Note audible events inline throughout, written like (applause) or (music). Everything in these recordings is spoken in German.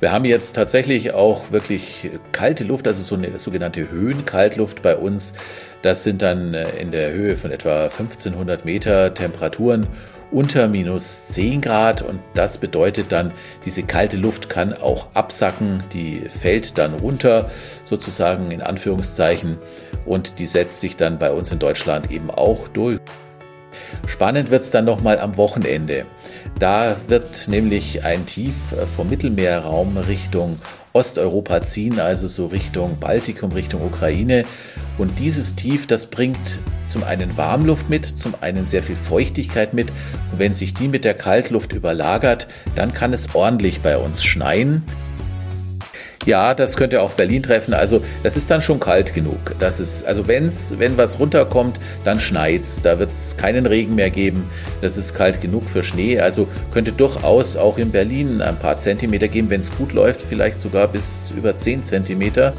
Wir haben jetzt tatsächlich auch wirklich kalte Luft, also so eine sogenannte Höhenkaltluft bei uns. Das sind dann äh, in der Höhe von etwa 1500 Meter Temperaturen unter minus 10 Grad und das bedeutet dann, diese kalte Luft kann auch absacken, die fällt dann runter, sozusagen in Anführungszeichen, und die setzt sich dann bei uns in Deutschland eben auch durch. Spannend wird es dann nochmal am Wochenende. Da wird nämlich ein Tief vom Mittelmeerraum Richtung Osteuropa ziehen, also so Richtung Baltikum, Richtung Ukraine. Und dieses Tief, das bringt zum einen Warmluft mit, zum einen sehr viel Feuchtigkeit mit. Und wenn sich die mit der Kaltluft überlagert, dann kann es ordentlich bei uns schneien. Ja, das könnte auch Berlin treffen. Also das ist dann schon kalt genug. Das ist, also wenn's, wenn was runterkommt, dann schneit's. Da wird es keinen Regen mehr geben. Das ist kalt genug für Schnee. Also könnte durchaus auch in Berlin ein paar Zentimeter geben, wenn es gut läuft, vielleicht sogar bis über 10 Zentimeter.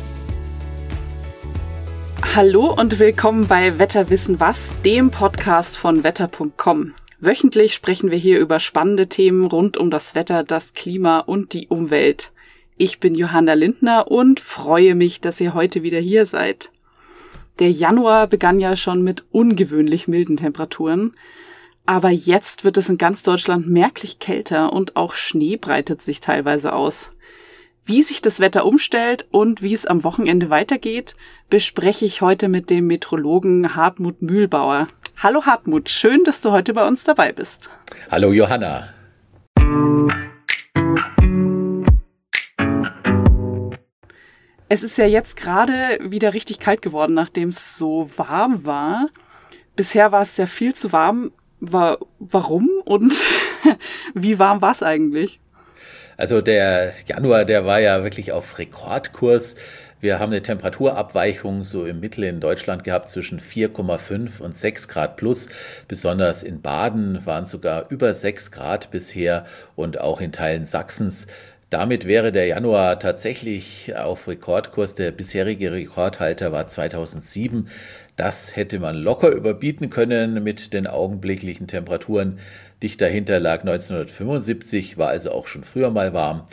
Hallo und willkommen bei Wetterwissen was, dem Podcast von wetter.com. Wöchentlich sprechen wir hier über spannende Themen rund um das Wetter, das Klima und die Umwelt. Ich bin Johanna Lindner und freue mich, dass ihr heute wieder hier seid. Der Januar begann ja schon mit ungewöhnlich milden Temperaturen, aber jetzt wird es in ganz Deutschland merklich kälter und auch Schnee breitet sich teilweise aus. Wie sich das Wetter umstellt und wie es am Wochenende weitergeht, bespreche ich heute mit dem Metrologen Hartmut Mühlbauer. Hallo Hartmut, schön, dass du heute bei uns dabei bist. Hallo Johanna. Es ist ja jetzt gerade wieder richtig kalt geworden, nachdem es so warm war. Bisher war es ja viel zu warm. War, warum und (laughs) wie warm war es eigentlich? Also der Januar, der war ja wirklich auf Rekordkurs. Wir haben eine Temperaturabweichung so im Mittel in Deutschland gehabt zwischen 4,5 und 6 Grad plus. Besonders in Baden waren sogar über 6 Grad bisher und auch in Teilen Sachsens damit wäre der Januar tatsächlich auf Rekordkurs. Der bisherige Rekordhalter war 2007. Das hätte man locker überbieten können mit den augenblicklichen Temperaturen. Dicht dahinter lag 1975, war also auch schon früher mal warm.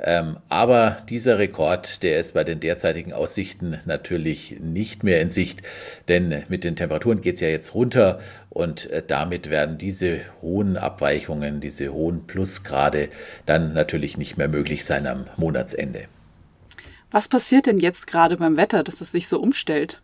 Ähm, aber dieser Rekord, der ist bei den derzeitigen Aussichten natürlich nicht mehr in Sicht, denn mit den Temperaturen geht es ja jetzt runter und äh, damit werden diese hohen Abweichungen, diese hohen Plusgrade dann natürlich nicht mehr möglich sein am Monatsende. Was passiert denn jetzt gerade beim Wetter, dass es sich so umstellt?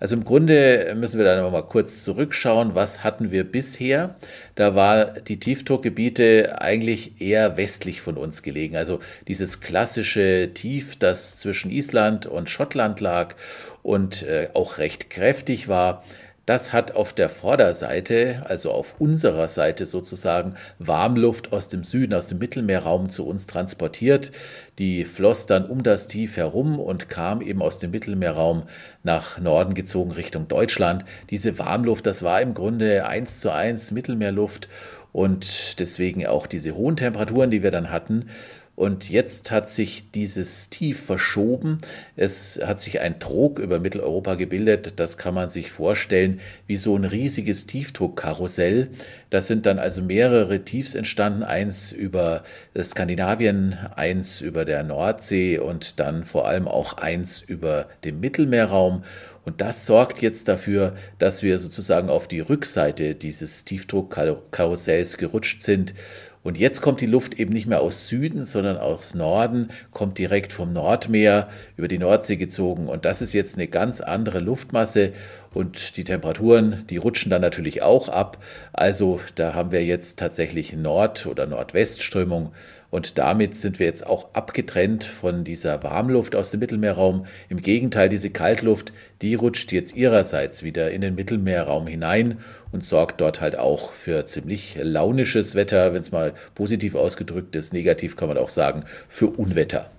Also im Grunde müssen wir da noch mal kurz zurückschauen. Was hatten wir bisher? Da war die Tiefdruckgebiete eigentlich eher westlich von uns gelegen. Also dieses klassische Tief, das zwischen Island und Schottland lag und äh, auch recht kräftig war, das hat auf der Vorderseite, also auf unserer Seite sozusagen, Warmluft aus dem Süden, aus dem Mittelmeerraum zu uns transportiert. Die floss dann um das Tief herum und kam eben aus dem Mittelmeerraum nach Norden gezogen Richtung Deutschland. Diese Warmluft, das war im Grunde eins zu eins Mittelmeerluft und deswegen auch diese hohen Temperaturen, die wir dann hatten. Und jetzt hat sich dieses Tief verschoben. Es hat sich ein Trog über Mitteleuropa gebildet. Das kann man sich vorstellen wie so ein riesiges Tiefdruckkarussell. Das sind dann also mehrere Tiefs entstanden. Eins über Skandinavien, eins über der Nordsee und dann vor allem auch eins über den Mittelmeerraum. Und das sorgt jetzt dafür, dass wir sozusagen auf die Rückseite dieses Tiefdruckkarussells gerutscht sind und jetzt kommt die Luft eben nicht mehr aus Süden, sondern aus Norden, kommt direkt vom Nordmeer über die Nordsee gezogen. Und das ist jetzt eine ganz andere Luftmasse. Und die Temperaturen, die rutschen dann natürlich auch ab. Also da haben wir jetzt tatsächlich Nord- oder Nordwestströmung und damit sind wir jetzt auch abgetrennt von dieser Warmluft aus dem Mittelmeerraum. Im Gegenteil, diese Kaltluft, die rutscht jetzt ihrerseits wieder in den Mittelmeerraum hinein und sorgt dort halt auch für ziemlich launisches Wetter, wenn es mal positiv ausgedrückt ist. Negativ kann man auch sagen, für Unwetter.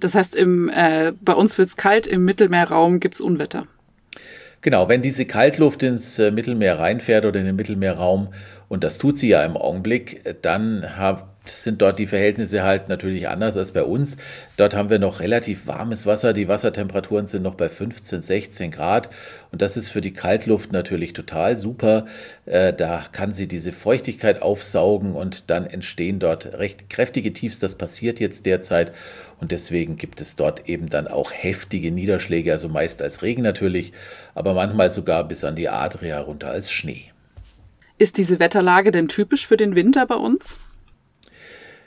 Das heißt, im, äh, bei uns wird es kalt, im Mittelmeerraum gibt es Unwetter. Genau, wenn diese Kaltluft ins äh, Mittelmeer reinfährt oder in den Mittelmeerraum und das tut sie ja im Augenblick, dann hat sind dort die Verhältnisse halt natürlich anders als bei uns. Dort haben wir noch relativ warmes Wasser. Die Wassertemperaturen sind noch bei 15, 16 Grad. Und das ist für die Kaltluft natürlich total super. Äh, da kann sie diese Feuchtigkeit aufsaugen und dann entstehen dort recht kräftige Tiefs. Das passiert jetzt derzeit. Und deswegen gibt es dort eben dann auch heftige Niederschläge, also meist als Regen natürlich, aber manchmal sogar bis an die Adria runter als Schnee. Ist diese Wetterlage denn typisch für den Winter bei uns?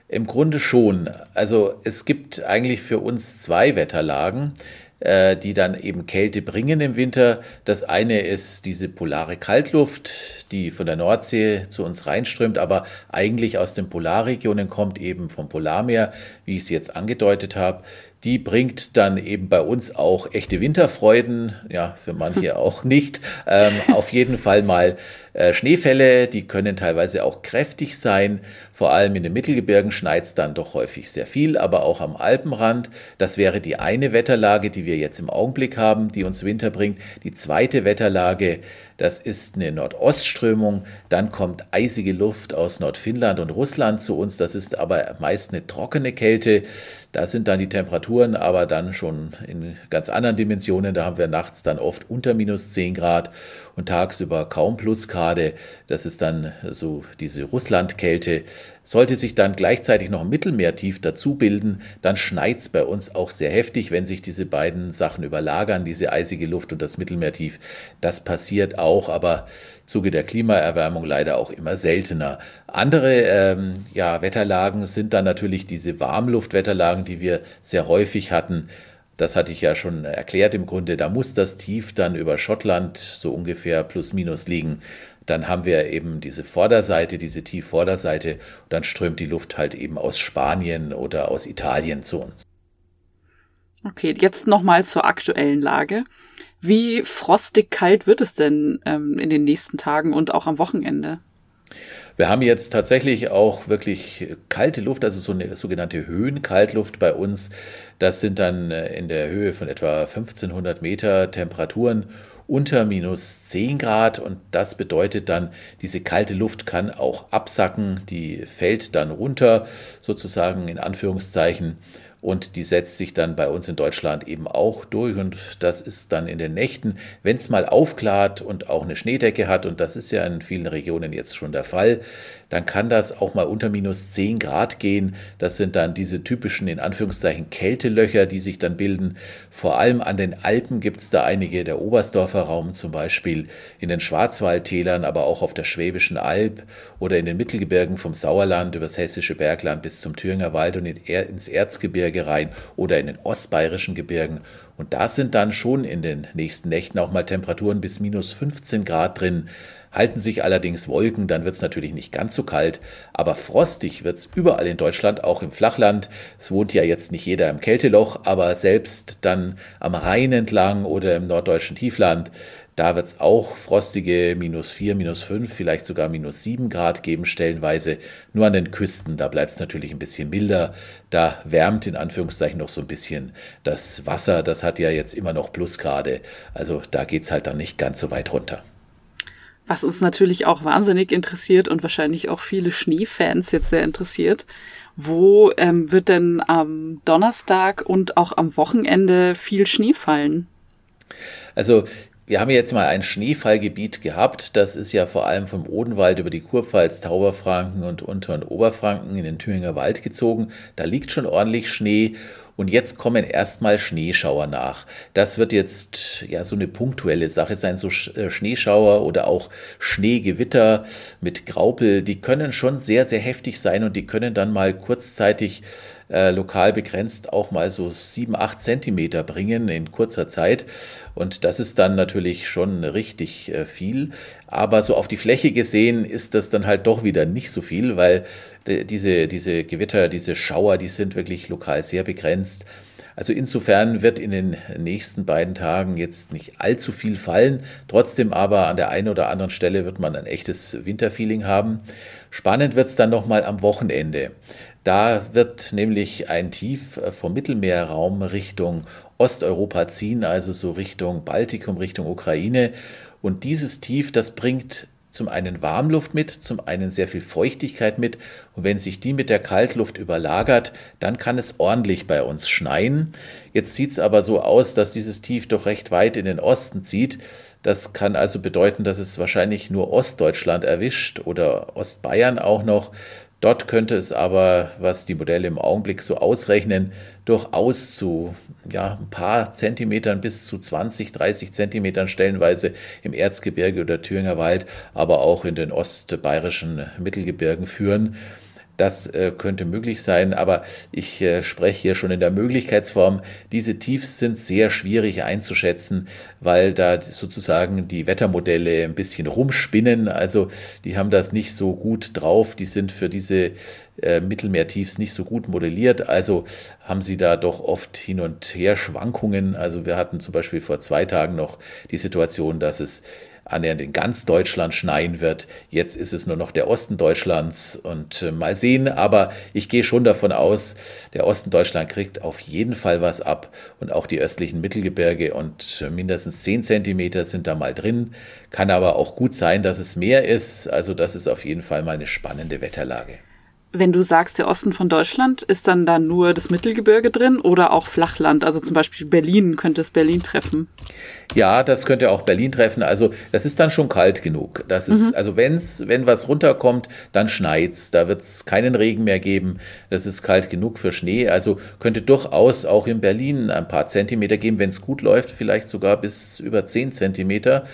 Im Grunde schon. Also es gibt eigentlich für uns zwei Wetterlagen, äh, die dann eben Kälte bringen im Winter. Das eine ist diese polare Kaltluft, die von der Nordsee zu uns reinströmt, aber eigentlich aus den Polarregionen kommt, eben vom Polarmeer, wie ich es jetzt angedeutet habe. Die bringt dann eben bei uns auch echte Winterfreuden, ja, für manche (laughs) auch nicht. Ähm, auf jeden Fall mal äh, Schneefälle, die können teilweise auch kräftig sein. Vor allem in den Mittelgebirgen schneit es dann doch häufig sehr viel, aber auch am Alpenrand. Das wäre die eine Wetterlage, die wir jetzt im Augenblick haben, die uns Winter bringt. Die zweite Wetterlage, das ist eine Nordostströmung. Dann kommt eisige Luft aus Nordfinnland und Russland zu uns. Das ist aber meist eine trockene Kälte. Da sind dann die Temperaturen aber dann schon in ganz anderen Dimensionen. Da haben wir nachts dann oft unter minus 10 Grad und tagsüber kaum Plusgrade. Das ist dann so diese Russlandkälte. Sollte sich dann gleichzeitig noch ein Mittelmeertief dazu bilden, dann schneit's bei uns auch sehr heftig, wenn sich diese beiden Sachen überlagern, diese eisige Luft und das Mittelmeertief. Das passiert auch, aber Zuge der Klimaerwärmung leider auch immer seltener. Andere ähm, ja, Wetterlagen sind dann natürlich diese Warmluftwetterlagen, die wir sehr häufig hatten. Das hatte ich ja schon erklärt im Grunde. Da muss das Tief dann über Schottland so ungefähr plus minus liegen. Dann haben wir eben diese Vorderseite, diese Tiefvorderseite. Und dann strömt die Luft halt eben aus Spanien oder aus Italien zu uns. Okay, jetzt nochmal zur aktuellen Lage. Wie frostig kalt wird es denn ähm, in den nächsten Tagen und auch am Wochenende? Wir haben jetzt tatsächlich auch wirklich kalte Luft, also so eine sogenannte Höhenkaltluft bei uns. Das sind dann äh, in der Höhe von etwa 1500 Meter Temperaturen unter minus 10 Grad. Und das bedeutet dann, diese kalte Luft kann auch absacken, die fällt dann runter, sozusagen in Anführungszeichen. Und die setzt sich dann bei uns in Deutschland eben auch durch. Und das ist dann in den Nächten, wenn es mal aufklart und auch eine Schneedecke hat. Und das ist ja in vielen Regionen jetzt schon der Fall, dann kann das auch mal unter minus 10 Grad gehen. Das sind dann diese typischen, in Anführungszeichen, Kältelöcher, die sich dann bilden. Vor allem an den Alpen gibt es da einige, der Oberstdorfer Raum zum Beispiel, in den Schwarzwaldtälern, aber auch auf der Schwäbischen Alb oder in den Mittelgebirgen vom Sauerland übers Hessische Bergland bis zum Thüringer Wald und ins Erzgebirge rein oder in den ostbayerischen Gebirgen. Und da sind dann schon in den nächsten Nächten auch mal Temperaturen bis minus 15 Grad drin. Halten sich allerdings Wolken, dann wird es natürlich nicht ganz so kalt, aber frostig wird es überall in Deutschland, auch im Flachland. Es wohnt ja jetzt nicht jeder im Kälteloch, aber selbst dann am Rhein entlang oder im norddeutschen Tiefland, da wird es auch frostige minus 4, minus 5, vielleicht sogar minus 7 Grad geben, stellenweise. Nur an den Küsten, da bleibt es natürlich ein bisschen milder. Da wärmt in Anführungszeichen noch so ein bisschen das Wasser. Das hat ja jetzt immer noch Plusgrade. Also da geht es halt dann nicht ganz so weit runter. Was uns natürlich auch wahnsinnig interessiert und wahrscheinlich auch viele Schneefans jetzt sehr interessiert. Wo ähm, wird denn am Donnerstag und auch am Wochenende viel Schnee fallen? Also wir haben jetzt mal ein Schneefallgebiet gehabt. Das ist ja vor allem vom Odenwald über die Kurpfalz, Tauberfranken und Unter- und Oberfranken in den Thüringer Wald gezogen. Da liegt schon ordentlich Schnee. Und jetzt kommen erstmal Schneeschauer nach. Das wird jetzt ja so eine punktuelle Sache sein, so äh, Schneeschauer oder auch Schneegewitter mit Graupel. Die können schon sehr, sehr heftig sein und die können dann mal kurzzeitig äh, lokal begrenzt auch mal so sieben, acht Zentimeter bringen in kurzer Zeit. Und das ist dann natürlich schon richtig äh, viel. Aber so auf die Fläche gesehen ist das dann halt doch wieder nicht so viel, weil diese, diese Gewitter, diese Schauer, die sind wirklich lokal sehr begrenzt. Also insofern wird in den nächsten beiden Tagen jetzt nicht allzu viel fallen. Trotzdem aber an der einen oder anderen Stelle wird man ein echtes Winterfeeling haben. Spannend wird es dann nochmal am Wochenende. Da wird nämlich ein Tief vom Mittelmeerraum Richtung Osteuropa ziehen, also so Richtung Baltikum, Richtung Ukraine. Und dieses Tief, das bringt zum einen Warmluft mit, zum einen sehr viel Feuchtigkeit mit. Und wenn sich die mit der Kaltluft überlagert, dann kann es ordentlich bei uns schneien. Jetzt sieht es aber so aus, dass dieses Tief doch recht weit in den Osten zieht. Das kann also bedeuten, dass es wahrscheinlich nur Ostdeutschland erwischt oder Ostbayern auch noch. Dort könnte es aber, was die Modelle im Augenblick so ausrechnen, durchaus zu ja, ein paar Zentimetern bis zu 20, 30 Zentimetern stellenweise im Erzgebirge oder Thüringer Wald, aber auch in den ostbayerischen Mittelgebirgen führen. Das äh, könnte möglich sein, aber ich äh, spreche hier schon in der Möglichkeitsform. Diese Tiefs sind sehr schwierig einzuschätzen, weil da sozusagen die Wettermodelle ein bisschen rumspinnen. Also die haben das nicht so gut drauf. Die sind für diese äh, Mittelmeertiefs nicht so gut modelliert. Also haben sie da doch oft hin und her Schwankungen. Also wir hatten zum Beispiel vor zwei Tagen noch die Situation, dass es annähernd in ganz Deutschland schneien wird. Jetzt ist es nur noch der Osten Deutschlands und äh, mal sehen, aber ich gehe schon davon aus, der Osten Deutschland kriegt auf jeden Fall was ab und auch die östlichen Mittelgebirge und äh, mindestens 10 Zentimeter sind da mal drin. Kann aber auch gut sein, dass es mehr ist. Also das ist auf jeden Fall mal eine spannende Wetterlage. Wenn du sagst, der Osten von Deutschland, ist dann da nur das Mittelgebirge drin oder auch Flachland? Also zum Beispiel Berlin, könnte es Berlin treffen? Ja, das könnte auch Berlin treffen. Also das ist dann schon kalt genug. Das ist, mhm. also wenn's, wenn was runterkommt, dann schneit's. Da wird's keinen Regen mehr geben. Das ist kalt genug für Schnee. Also könnte durchaus auch in Berlin ein paar Zentimeter geben, wenn es gut läuft, vielleicht sogar bis über zehn Zentimeter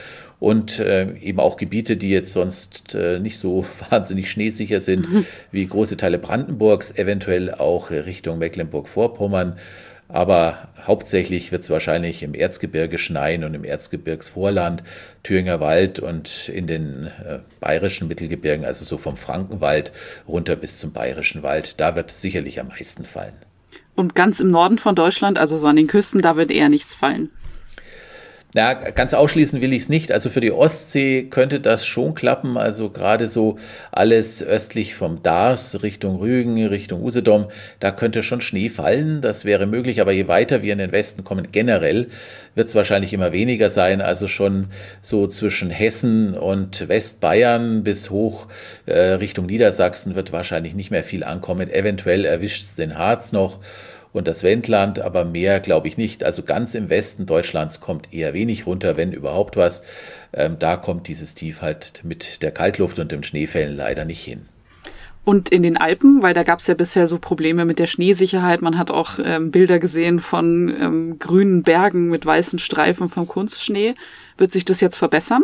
und äh, eben auch Gebiete, die jetzt sonst äh, nicht so (laughs) wahnsinnig schneesicher sind, mhm. wie große Teile Brandenburgs, eventuell auch Richtung Mecklenburg-Vorpommern. Aber hauptsächlich wird es wahrscheinlich im Erzgebirge schneien und im Erzgebirgsvorland, Thüringer Wald und in den äh, bayerischen Mittelgebirgen, also so vom Frankenwald runter bis zum bayerischen Wald. Da wird sicherlich am meisten fallen. Und ganz im Norden von Deutschland, also so an den Küsten, da wird eher nichts fallen. Ja, ganz ausschließen will ich es nicht. Also für die Ostsee könnte das schon klappen. Also gerade so alles östlich vom Dars Richtung Rügen, Richtung Usedom, da könnte schon Schnee fallen. Das wäre möglich. Aber je weiter wir in den Westen kommen, generell wird es wahrscheinlich immer weniger sein. Also schon so zwischen Hessen und Westbayern bis hoch äh, Richtung Niedersachsen wird wahrscheinlich nicht mehr viel ankommen. Eventuell erwischt den Harz noch und das Wendland, aber mehr glaube ich nicht. Also ganz im Westen Deutschlands kommt eher wenig runter, wenn überhaupt was. Ähm, da kommt dieses Tief halt mit der Kaltluft und dem Schneefällen leider nicht hin. Und in den Alpen, weil da gab es ja bisher so Probleme mit der Schneesicherheit. Man hat auch ähm, Bilder gesehen von ähm, grünen Bergen mit weißen Streifen vom Kunstschnee. Wird sich das jetzt verbessern?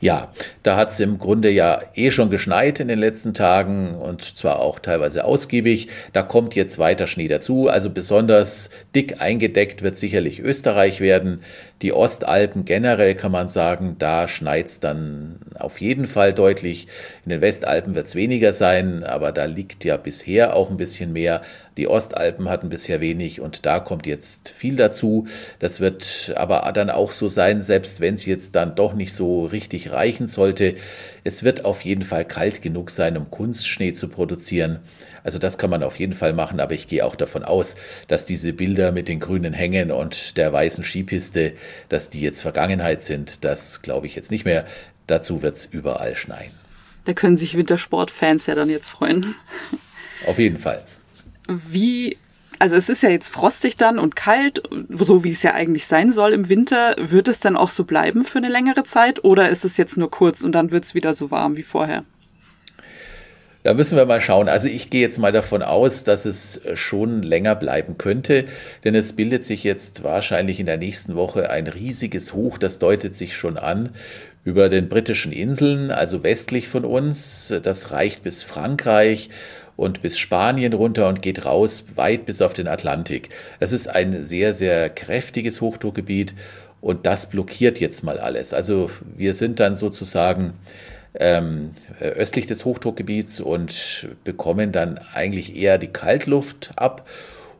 Ja, da hat es im Grunde ja eh schon geschneit in den letzten Tagen und zwar auch teilweise ausgiebig. Da kommt jetzt weiter Schnee dazu. Also besonders dick eingedeckt wird sicherlich Österreich werden. Die Ostalpen generell kann man sagen, da schneit es dann auf jeden Fall deutlich. In den Westalpen wird es weniger sein, aber da liegt ja bisher auch ein bisschen mehr. Die Ostalpen hatten bisher wenig und da kommt jetzt viel dazu. Das wird aber dann auch so sein, selbst wenn es jetzt dann doch nicht so richtig reichen sollte. Es wird auf jeden Fall kalt genug sein, um Kunstschnee zu produzieren. Also das kann man auf jeden Fall machen, aber ich gehe auch davon aus, dass diese Bilder mit den grünen Hängen und der weißen Skipiste, dass die jetzt Vergangenheit sind. Das glaube ich jetzt nicht mehr. Dazu wird es überall schneien. Da können sich Wintersportfans ja dann jetzt freuen. Auf jeden Fall. Wie also es ist ja jetzt frostig dann und kalt, so wie es ja eigentlich sein soll im Winter. Wird es dann auch so bleiben für eine längere Zeit oder ist es jetzt nur kurz und dann wird es wieder so warm wie vorher? Da müssen wir mal schauen. Also ich gehe jetzt mal davon aus, dass es schon länger bleiben könnte, denn es bildet sich jetzt wahrscheinlich in der nächsten Woche ein riesiges Hoch, das deutet sich schon an über den britischen Inseln, also westlich von uns. Das reicht bis Frankreich und bis Spanien runter und geht raus weit bis auf den Atlantik. Das ist ein sehr, sehr kräftiges Hochdruckgebiet und das blockiert jetzt mal alles. Also wir sind dann sozusagen ähm, östlich des Hochdruckgebiets und bekommen dann eigentlich eher die Kaltluft ab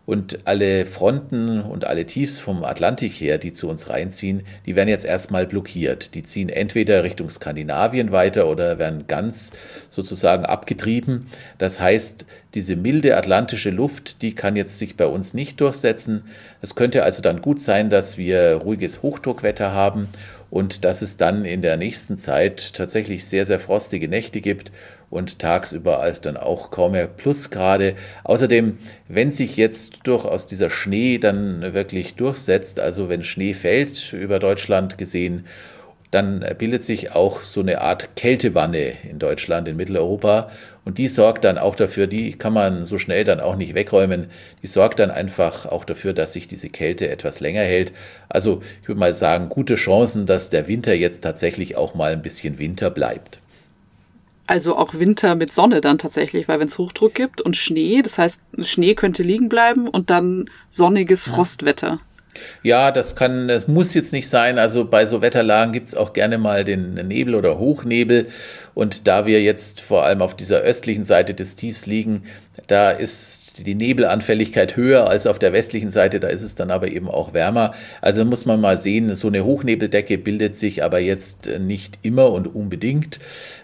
und alle Fronten und alle Tiefs vom Atlantik her, die zu uns reinziehen, die werden jetzt erstmal blockiert. Die ziehen entweder Richtung Skandinavien weiter oder werden ganz sozusagen abgetrieben. Das heißt, diese milde atlantische Luft, die kann jetzt sich bei uns nicht durchsetzen. Es könnte also dann gut sein, dass wir ruhiges Hochdruckwetter haben und dass es dann in der nächsten Zeit tatsächlich sehr, sehr frostige Nächte gibt und tagsüber als dann auch kaum mehr Plusgrade. Außerdem, wenn sich jetzt durchaus dieser Schnee dann wirklich durchsetzt, also wenn Schnee fällt über Deutschland gesehen dann bildet sich auch so eine Art Kältewanne in Deutschland, in Mitteleuropa. Und die sorgt dann auch dafür, die kann man so schnell dann auch nicht wegräumen. Die sorgt dann einfach auch dafür, dass sich diese Kälte etwas länger hält. Also ich würde mal sagen, gute Chancen, dass der Winter jetzt tatsächlich auch mal ein bisschen Winter bleibt. Also auch Winter mit Sonne dann tatsächlich, weil wenn es Hochdruck gibt und Schnee, das heißt, Schnee könnte liegen bleiben und dann sonniges Frostwetter. Ja, das kann, das muss jetzt nicht sein. Also bei so Wetterlagen gibt es auch gerne mal den Nebel oder Hochnebel. Und da wir jetzt vor allem auf dieser östlichen Seite des Tiefs liegen, da ist die Nebelanfälligkeit höher als auf der westlichen Seite, da ist es dann aber eben auch wärmer. Also muss man mal sehen, so eine Hochnebeldecke bildet sich aber jetzt nicht immer und unbedingt.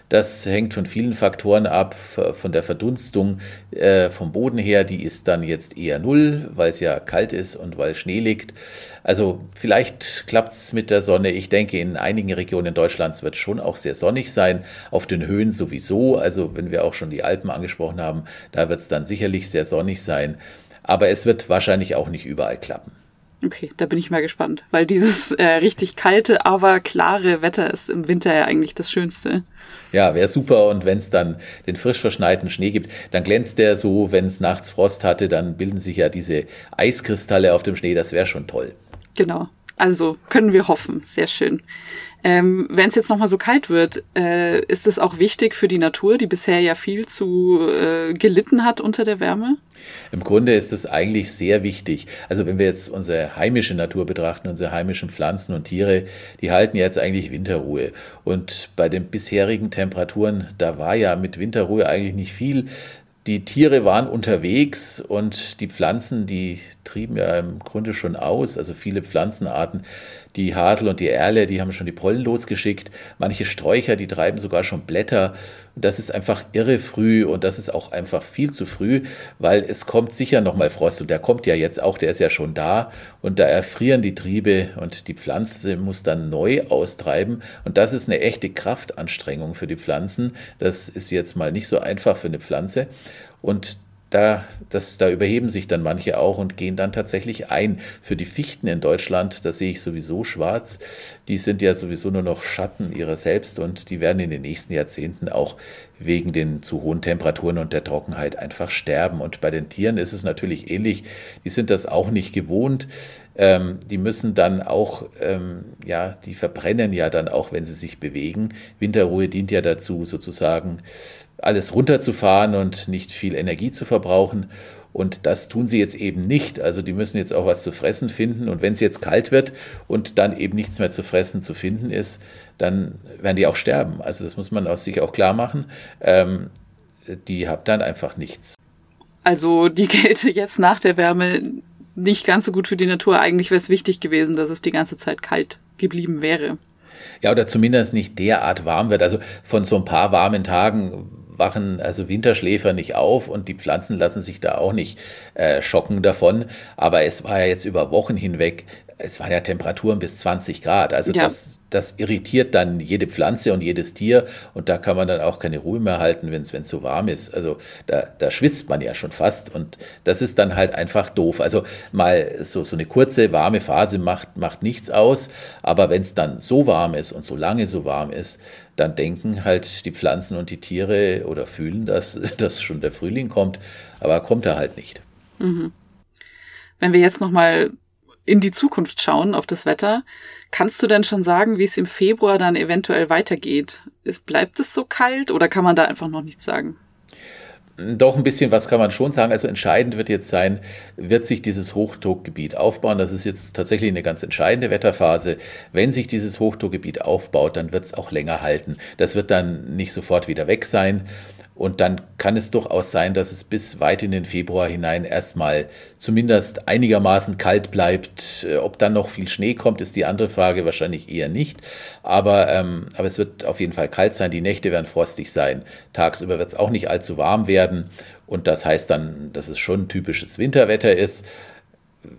Das hängt von vielen Faktoren ab, von der Verdunstung äh, vom Boden her, die ist dann jetzt eher null, weil es ja kalt ist und weil Schnee liegt. Also vielleicht klappt es mit der Sonne. Ich denke, in einigen Regionen Deutschlands wird es schon auch sehr sonnig sein, auf den Höhen sowieso. Also wenn wir auch schon die Alpen angesprochen haben, da wird es dann sicherlich sehr sonnig sein. Aber es wird wahrscheinlich auch nicht überall klappen. Okay, da bin ich mal gespannt, weil dieses äh, richtig kalte, aber klare Wetter ist im Winter ja eigentlich das Schönste. Ja, wäre super. Und wenn es dann den frisch verschneiten Schnee gibt, dann glänzt der so, wenn es nachts Frost hatte, dann bilden sich ja diese Eiskristalle auf dem Schnee. Das wäre schon toll. Genau. Also können wir hoffen. Sehr schön. Ähm, Wenn es jetzt nochmal so kalt wird, äh, ist es auch wichtig für die Natur, die bisher ja viel zu äh, gelitten hat unter der Wärme? Im Grunde ist es eigentlich sehr wichtig. Also wenn wir jetzt unsere heimische Natur betrachten, unsere heimischen Pflanzen und Tiere, die halten jetzt eigentlich Winterruhe. Und bei den bisherigen Temperaturen, da war ja mit Winterruhe eigentlich nicht viel. Die Tiere waren unterwegs und die Pflanzen, die trieben ja im Grunde schon aus. Also viele Pflanzenarten die Hasel und die Erle, die haben schon die Pollen losgeschickt. Manche Sträucher, die treiben sogar schon Blätter. Und das ist einfach irre früh und das ist auch einfach viel zu früh, weil es kommt sicher nochmal Frost und der kommt ja jetzt auch, der ist ja schon da und da erfrieren die Triebe und die Pflanze muss dann neu austreiben und das ist eine echte Kraftanstrengung für die Pflanzen. Das ist jetzt mal nicht so einfach für eine Pflanze und da, das, da überheben sich dann manche auch und gehen dann tatsächlich ein. Für die Fichten in Deutschland, das sehe ich sowieso schwarz. Die sind ja sowieso nur noch Schatten ihrer selbst und die werden in den nächsten Jahrzehnten auch wegen den zu hohen Temperaturen und der Trockenheit einfach sterben. Und bei den Tieren ist es natürlich ähnlich. Die sind das auch nicht gewohnt. Ähm, die müssen dann auch, ähm, ja, die verbrennen ja dann auch, wenn sie sich bewegen. Winterruhe dient ja dazu, sozusagen alles runterzufahren und nicht viel Energie zu verbrauchen. Und das tun sie jetzt eben nicht. Also die müssen jetzt auch was zu fressen finden. Und wenn es jetzt kalt wird und dann eben nichts mehr zu fressen zu finden ist, dann werden die auch sterben. Also das muss man aus sich auch klar machen. Ähm, die haben dann einfach nichts. Also die (laughs) Kälte jetzt nach der Wärme nicht ganz so gut für die Natur. Eigentlich wäre es wichtig gewesen, dass es die ganze Zeit kalt geblieben wäre. Ja, oder zumindest nicht derart warm wird. Also von so ein paar warmen Tagen wachen also Winterschläfer nicht auf und die Pflanzen lassen sich da auch nicht äh, schocken davon. Aber es war ja jetzt über Wochen hinweg es waren ja Temperaturen bis 20 Grad. Also ja. das, das irritiert dann jede Pflanze und jedes Tier und da kann man dann auch keine Ruhe mehr halten, wenn es so warm ist. Also da, da schwitzt man ja schon fast und das ist dann halt einfach doof. Also mal so, so eine kurze warme Phase macht, macht nichts aus, aber wenn es dann so warm ist und so lange so warm ist, dann denken halt die Pflanzen und die Tiere oder fühlen, dass, (laughs) dass schon der Frühling kommt, aber kommt er halt nicht. Mhm. Wenn wir jetzt nochmal in die Zukunft schauen, auf das Wetter. Kannst du denn schon sagen, wie es im Februar dann eventuell weitergeht? Ist, bleibt es so kalt oder kann man da einfach noch nichts sagen? Doch ein bisschen was kann man schon sagen. Also entscheidend wird jetzt sein, wird sich dieses Hochdruckgebiet aufbauen. Das ist jetzt tatsächlich eine ganz entscheidende Wetterphase. Wenn sich dieses Hochdruckgebiet aufbaut, dann wird es auch länger halten. Das wird dann nicht sofort wieder weg sein. Und dann kann es durchaus sein, dass es bis weit in den Februar hinein erstmal zumindest einigermaßen kalt bleibt. Äh, ob dann noch viel Schnee kommt, ist die andere Frage, wahrscheinlich eher nicht. Aber, ähm, aber es wird auf jeden Fall kalt sein, die Nächte werden frostig sein. Tagsüber wird es auch nicht allzu warm werden. Und das heißt dann, dass es schon typisches Winterwetter ist.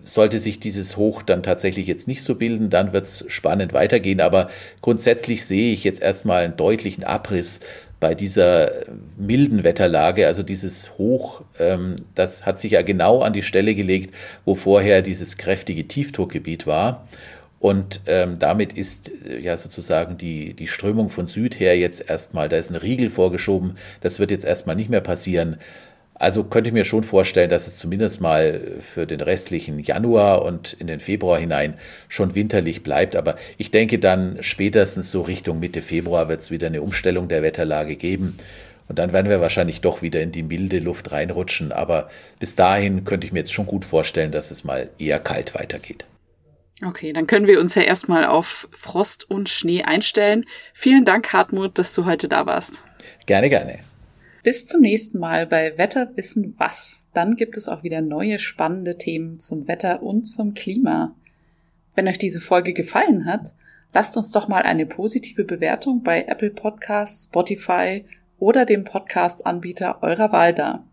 sollte sich dieses Hoch dann tatsächlich jetzt nicht so bilden, dann wird es spannend weitergehen. Aber grundsätzlich sehe ich jetzt erstmal einen deutlichen Abriss bei dieser milden Wetterlage, also dieses Hoch, ähm, das hat sich ja genau an die Stelle gelegt, wo vorher dieses kräftige Tiefdruckgebiet war. Und ähm, damit ist äh, ja sozusagen die, die Strömung von Süd her jetzt erstmal, da ist ein Riegel vorgeschoben, das wird jetzt erstmal nicht mehr passieren. Also könnte ich mir schon vorstellen, dass es zumindest mal für den restlichen Januar und in den Februar hinein schon winterlich bleibt. Aber ich denke dann spätestens so Richtung Mitte Februar wird es wieder eine Umstellung der Wetterlage geben. Und dann werden wir wahrscheinlich doch wieder in die milde Luft reinrutschen. Aber bis dahin könnte ich mir jetzt schon gut vorstellen, dass es mal eher kalt weitergeht. Okay, dann können wir uns ja erstmal auf Frost und Schnee einstellen. Vielen Dank, Hartmut, dass du heute da warst. Gerne, gerne. Bis zum nächsten Mal bei Wetter wissen was. Dann gibt es auch wieder neue spannende Themen zum Wetter und zum Klima. Wenn euch diese Folge gefallen hat, lasst uns doch mal eine positive Bewertung bei Apple Podcasts, Spotify oder dem Podcast-Anbieter eurer Wahl da.